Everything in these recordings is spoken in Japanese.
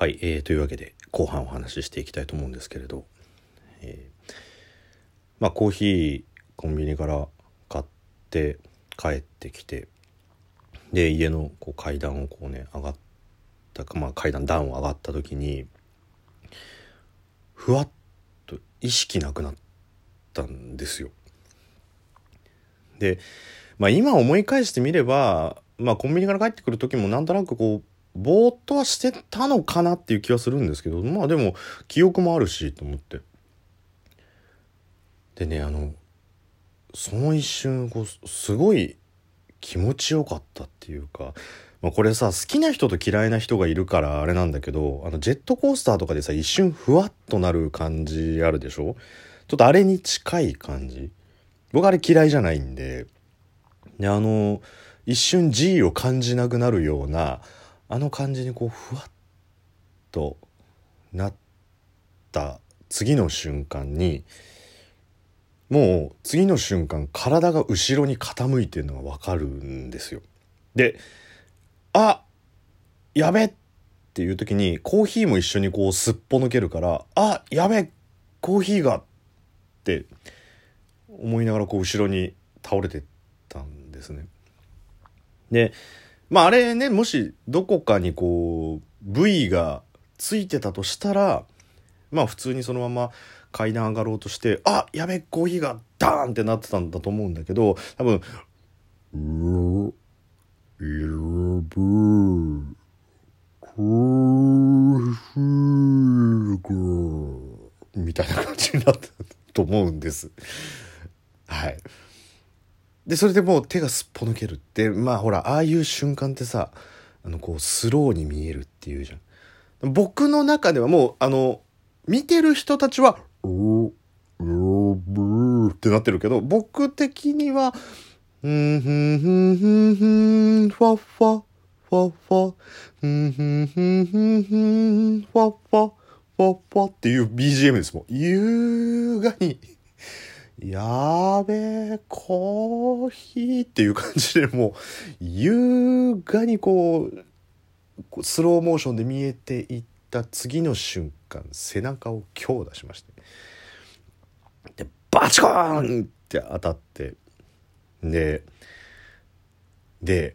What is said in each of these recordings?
はい、えー、というわけで後半お話ししていきたいと思うんですけれど、えー、まあコーヒーコンビニから買って帰ってきてで家のこう階段をこうね上がったか、まあ、階段段を上がった時にふわっと意識なくなったんですよ。で、まあ、今思い返してみれば、まあ、コンビニから帰ってくる時もなんとなくこうぼーっとはしてたのかなっていう気はするんですけどまあでも記憶もあるしと思って。でねあのその一瞬こうすごい気持ちよかったっていうか、まあ、これさ好きな人と嫌いな人がいるからあれなんだけどあのジェットコースターとかでさ一瞬ふわっとなる感じあるでしょ？ちょっとあれに近い感じ。僕あれ嫌いじゃないんで。であの一瞬 G を感じなくなるようなあの感じにこうふわっとなった次の瞬間にもう次の瞬間体が後ろに傾いてるのが分かるんですよ。であやべっていう時にコーヒーも一緒にこうすっぽ抜けるからあやべコーヒーがって思いながらこう後ろに倒れてったんですね。でまああれねもしどこかにこう部位がついてたとしたらまあ普通にそのまま階段上がろうとしてあやべコーヒーがダーンってなってたんだと思うんだけど多分「うやべコーヒーが」みたいな感じになったと思うんです。はい。でそれでもう手がすっぽ抜けるってまあほらああいう瞬間ってさあのこうスローに見えるっていうじゃん。僕の中ではもうあの見てる人たちは「おおブー」ってなってるけど僕的には「ふんふんふんふんふんファッファファッファふんふんふんふんふんファッファファッファ」っていう BGM ですもん。優雅にやべえ、コーヒーっていう感じでもう、優雅にこう、スローモーションで見えていった次の瞬間、背中を強打しまして。で、バチコーンって当たって、で、で、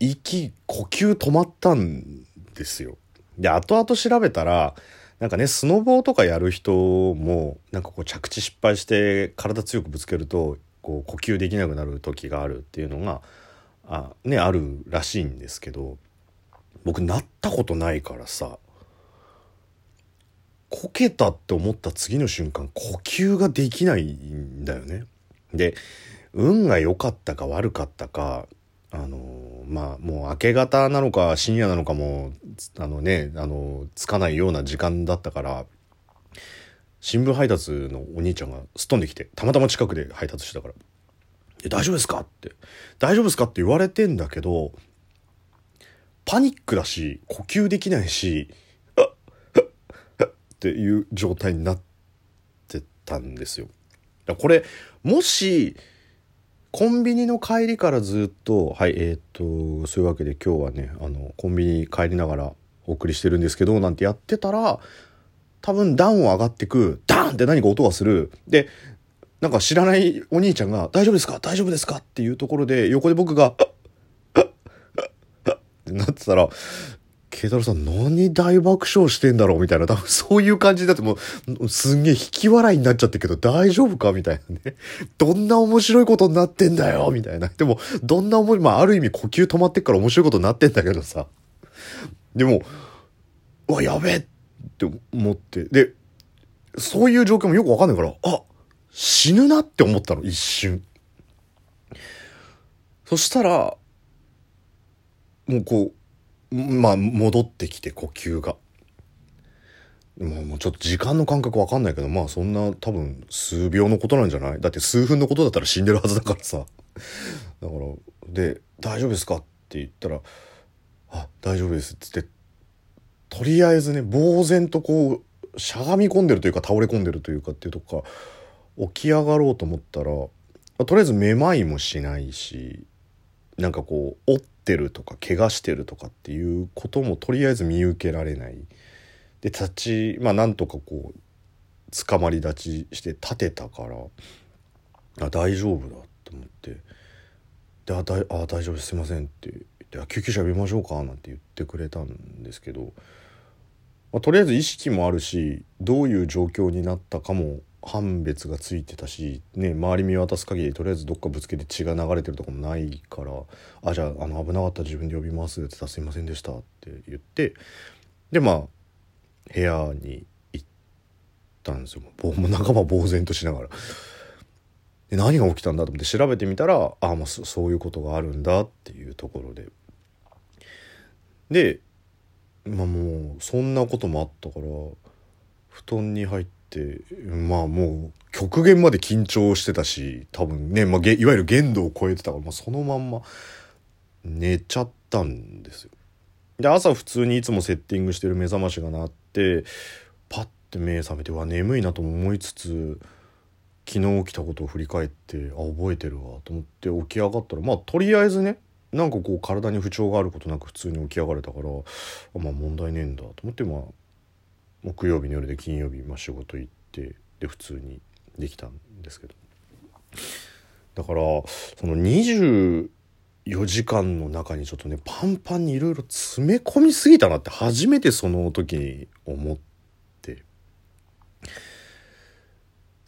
息、呼吸止まったんですよ。で、後々調べたら、なんかねスノボーとかやる人もなんかこう着地失敗して体強くぶつけるとこう呼吸できなくなる時があるっていうのがあ,、ね、あるらしいんですけど僕なったことないからさこけたって思った次の瞬間呼吸ができないんだよね。で運が良かったか悪かったかあのまあもう明け方なのか深夜なのかもあのねあのつかないような時間だったから新聞配達のお兄ちゃんがすっ飛んできてたまたま近くで配達してたから「大丈夫ですか?」って「大丈夫ですか?」って言われてんだけどパニックだし呼吸できないし「っっていう状態になってたんですよ。これもしコンビニの帰りからずっとはいえっ、とそういうわけで今日はねあのコンビニ帰りながらお送りしてるんですけどなんてやってたら多分段を上がってくダーンって何か音がするでなんか知らないお兄ちゃんが「大丈夫ですか？大丈夫ですか?」っていうところで横で僕が「ってなってたら慶太郎さん何大爆笑してんだろうみたいな、多分そういう感じだってもう、すんげえ引き笑いになっちゃってけど大丈夫かみたいなね。どんな面白いことになってんだよみたいな。でも、どんな思い、まあある意味呼吸止まってっから面白いことになってんだけどさ。でも、うわ、やべえって思って。で、そういう状況もよくわかんないから、あ、死ぬなって思ったの、一瞬。そしたら、もうこう、まあ戻ってきて呼吸が。もうもうちょっと時間の感覚わかんないけどまあそんな多分数秒のことなんじゃない？だって数分のことだったら死んでるはずだからさ。だからで「大丈夫ですか?」って言ったら「あ大丈夫です」っつってとりあえずね呆然とこうしゃがみ込んでるというか倒れ込んでるというかっていうとこか起き上がろうと思ったらとりあえずめまいもしないしなんかこう追っってるとか怪我してるとかっていうこともとりあえず見受けられない。で立ちまあなんとかこう捕まり立ちして立てたからあ大丈夫だと思って。であだあ大丈夫すいませんって。言って救急車呼びましょうかなんて言ってくれたんですけど、まあ、とりあえず意識もあるしどういう状況になったかも判別がついてたし、ね、周り見渡す限りとりあえずどっかぶつけて血が流れてるとかもないから「あじゃああの危なかったら自分で呼びます」って言ったら「すいませんでした」って言ってでまあ部屋に行ったんですよもう仲間呆然としながら。で何が起きたんだと思って調べてみたらあまあそういうことがあるんだっていうところででまあもうそんなこともあったから布団に入ってまあもう極限まで緊張してたし多分ね、まあ、いわゆる限度を超えてたから、まあ、そのまんま寝ちゃったんですよ。で朝普通にいつもセッティングしてる目覚ましが鳴ってパッて目覚めてわ眠いなと思いつつ昨日起きたことを振り返ってあ覚えてるわと思って起き上がったらまあとりあえずねなんかこう体に不調があることなく普通に起き上がれたからまあ問題ねえんだと思ってまあ木曜日の夜で金曜日、まあ、仕事行ってで普通にできたんですけどだからその24時間の中にちょっとねパンパンにいろいろ詰め込みすぎたなって初めてその時に思ってい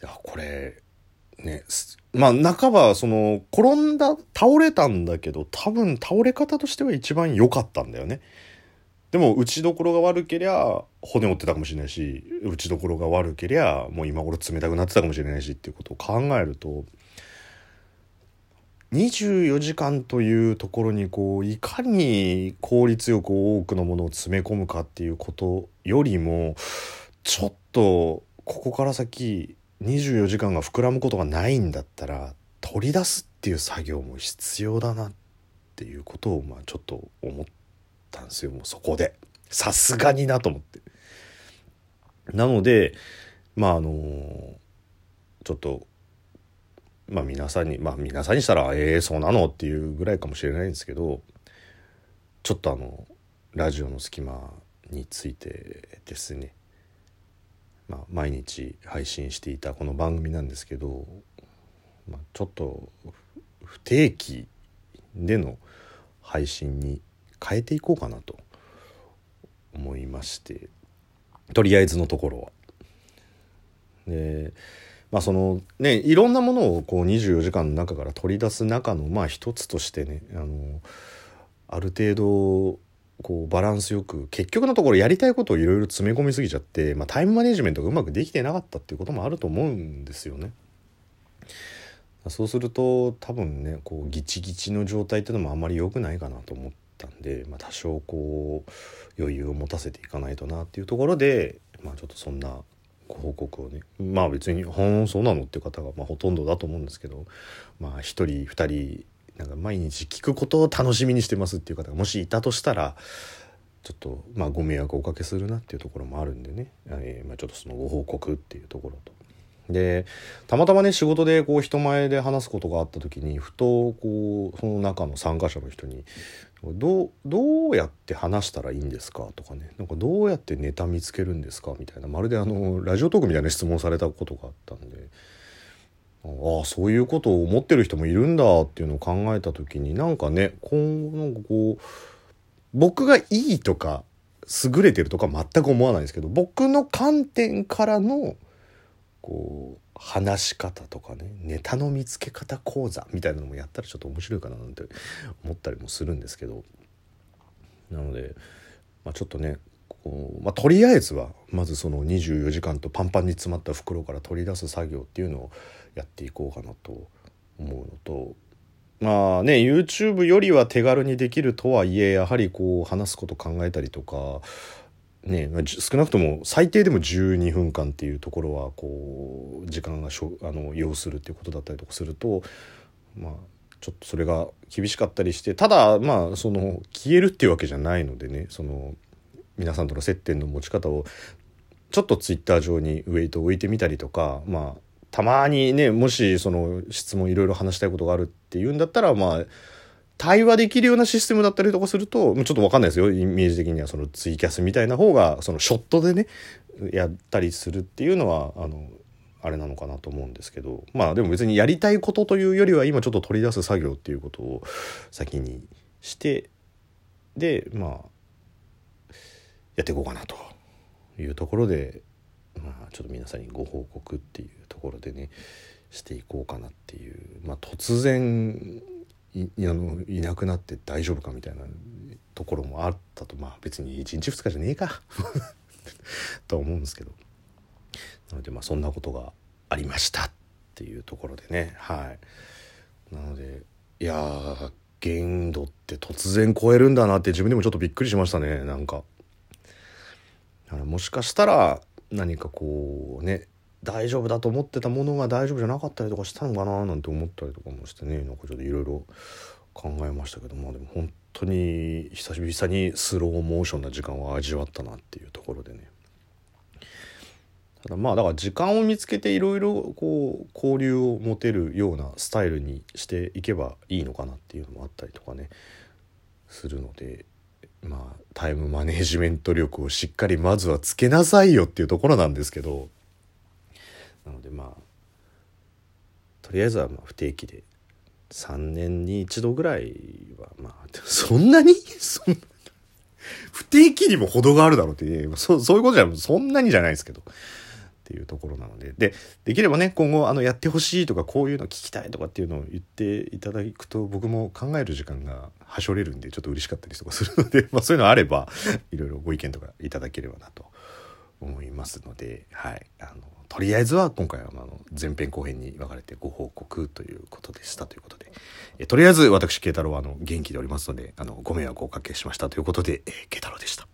やこれねまあ半ばその転んだ倒れたんだけど多分倒れ方としては一番良かったんだよね。でも打ちどころが悪けりゃ骨折ってたかもしれないし打ちどころが悪けりゃもう今頃冷たくなってたかもしれないしっていうことを考えると24時間というところにこういかに効率よく多くのものを詰め込むかっていうことよりもちょっとここから先24時間が膨らむことがないんだったら取り出すっていう作業も必要だなっていうことをまあちょっと思ってったんですよもうそこで。さすがになと思って。なのでまああのちょっとまあ皆さんにまあ皆さんにしたらええー、そうなのっていうぐらいかもしれないんですけどちょっとあのラジオの隙間についてですね。まあ、毎日配信していたこの番組なんですけど、まあ、ちょっと不定期での配信に変えていこうかなと思いましてとりあえずのところは。でまあそのねいろんなものをこう24時間の中から取り出す中のまあ一つとしてねあのある程度こうバランスよく結局のところやりたいことをいろいろ詰め込みすぎちゃって、まあ、タイムマネジメントがうまくできてなかったっていうこともあると思うんですよね。そうすると多分ねこうギチギチの状態っていうのもあんまり良くないかなと思ったんで、まあ、多少こう余裕を持たせていかないとなっていうところで、まあ、ちょっとそんなご報告をねまあ別に「ほんそうなの?」っていう方がまあほとんどだと思うんですけどまあ1人2人なんか毎日聞くことを楽しみにしてますっていう方がもしいたとしたらちょっとまあご迷惑をおかけするなっていうところもあるんでね、えー、まあ、ちょっとそのご報告っていうところと。でたまたまね仕事でこう人前で話すことがあった時にふとこうその中の参加者の人にどうどうやって話したらいいんですかとかねなんかどうやってネタ見つけるんですかみたいなまるであのラジオトークみたいな質問されたことがあったんでああそういうことを思ってる人もいるんだっていうのを考えた時になんかねこうなんかこう僕がいいとか優れてるとか全く思わないんですけど僕の観点からのこう話し方とかねネタの見つけ方講座みたいなのもやったらちょっと面白いかななんて思ったりもするんですけど。なので、まあ、ちょっとねこう、まあ、とりあえずはまずその24時間とパンパンに詰まった袋から取り出す作業っていうのをやっていこうかなと思うのと。まあね YouTube よりは手軽にできるとはいえやはりこう話すこと考えたりとかね少なくとも最低でも12分間っていうところはこう時間がしょあの要するっていうことだったりとかするとまあちょっとそれが厳しかったりしてただまあその消えるっていうわけじゃないのでねその皆さんとの接点の持ち方をちょっとツイッター上にウェイトを置いてみたりとかまあたまにねもしその質問いろいろ話したいことがあるっていうんだったらまあ対話できるようなシステムだったりとかすると、ちょっとわかんないですよ。イメージ的にはそのツイキャスみたいな方が、そのショットでね、やったりするっていうのは、あの、あれなのかなと思うんですけど、まあでも別にやりたいことというよりは今ちょっと取り出す作業っていうことを先にして、で、まあ、やっていこうかなというところで、まあちょっと皆さんにご報告っていうところでね、していこうかなっていう、まあ突然、いあのいなくなって大丈夫かみたいなところもあったと。まあ別に1日2日じゃねえか。とは思うんですけど。なのでまあそんなことがありましたっていうところでね。はい。なのでいや限度って突然超えるんだなって自分でもちょっとびっくりしましたね。なんか。もしかしたら何かこうね大丈夫だと思ってたものが大丈夫じゃなかったりとかしたのかななんて思ったりとかもしてねなんかちょっといろいろ考えましたけどまあでも本当に久々にスローモーションな時間を味わったなっていうところでね。ただまあだから時間を見つけていろいろこう交流を持てるようなスタイルにしていけばいいのかなっていうのもあったりとかねするのでまあタイムマネジメント力をしっかりまずはつけなさいよっていうところなんですけどなのでまあとりあえずはまあ不定期で3年に1度ぐらいはまあそんなに？不定期にも程があるだろうっていうそそういうことじゃそんなにじゃないですけどっていうところなので。でできればね今後あのやってほしいとかこういうの聞きたいとかっていうのを言っていただくと僕も考える時間がはしょれるんでちょっと嬉しかったりとかするので、まあ、そういうのあればいろいろご意見とかいただければなと思いますのではい。あのとりあえずは今回はあの前編後編に分かれてご報告ということでしたということで、えとりあえず私慶太郎はあの元気でおりますのであのご迷惑をおかけしましたということで、え慶太郎でした。